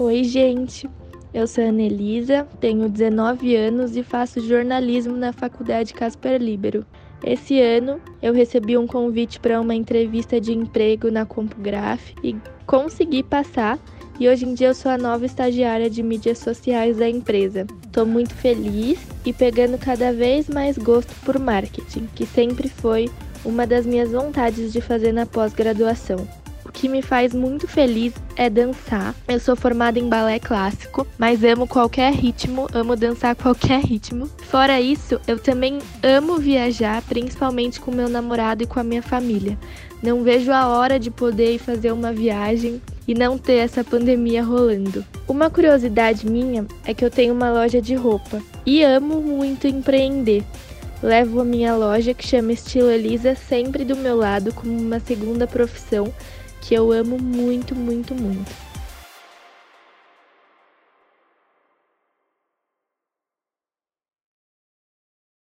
Oi, gente. Eu sou a Anelisa, tenho 19 anos e faço jornalismo na Faculdade Casper Libero. Esse ano eu recebi um convite para uma entrevista de emprego na CompuGraph e consegui passar. E hoje em dia eu sou a nova estagiária de mídias sociais da empresa. Estou muito feliz e pegando cada vez mais gosto por marketing, que sempre foi uma das minhas vontades de fazer na pós-graduação. Que me faz muito feliz é dançar. Eu sou formada em balé clássico, mas amo qualquer ritmo, amo dançar qualquer ritmo. Fora isso, eu também amo viajar, principalmente com meu namorado e com a minha família. Não vejo a hora de poder fazer uma viagem e não ter essa pandemia rolando. Uma curiosidade minha é que eu tenho uma loja de roupa e amo muito empreender. Levo a minha loja, que chama Estilo Elisa, sempre do meu lado como uma segunda profissão que eu amo muito, muito, muito.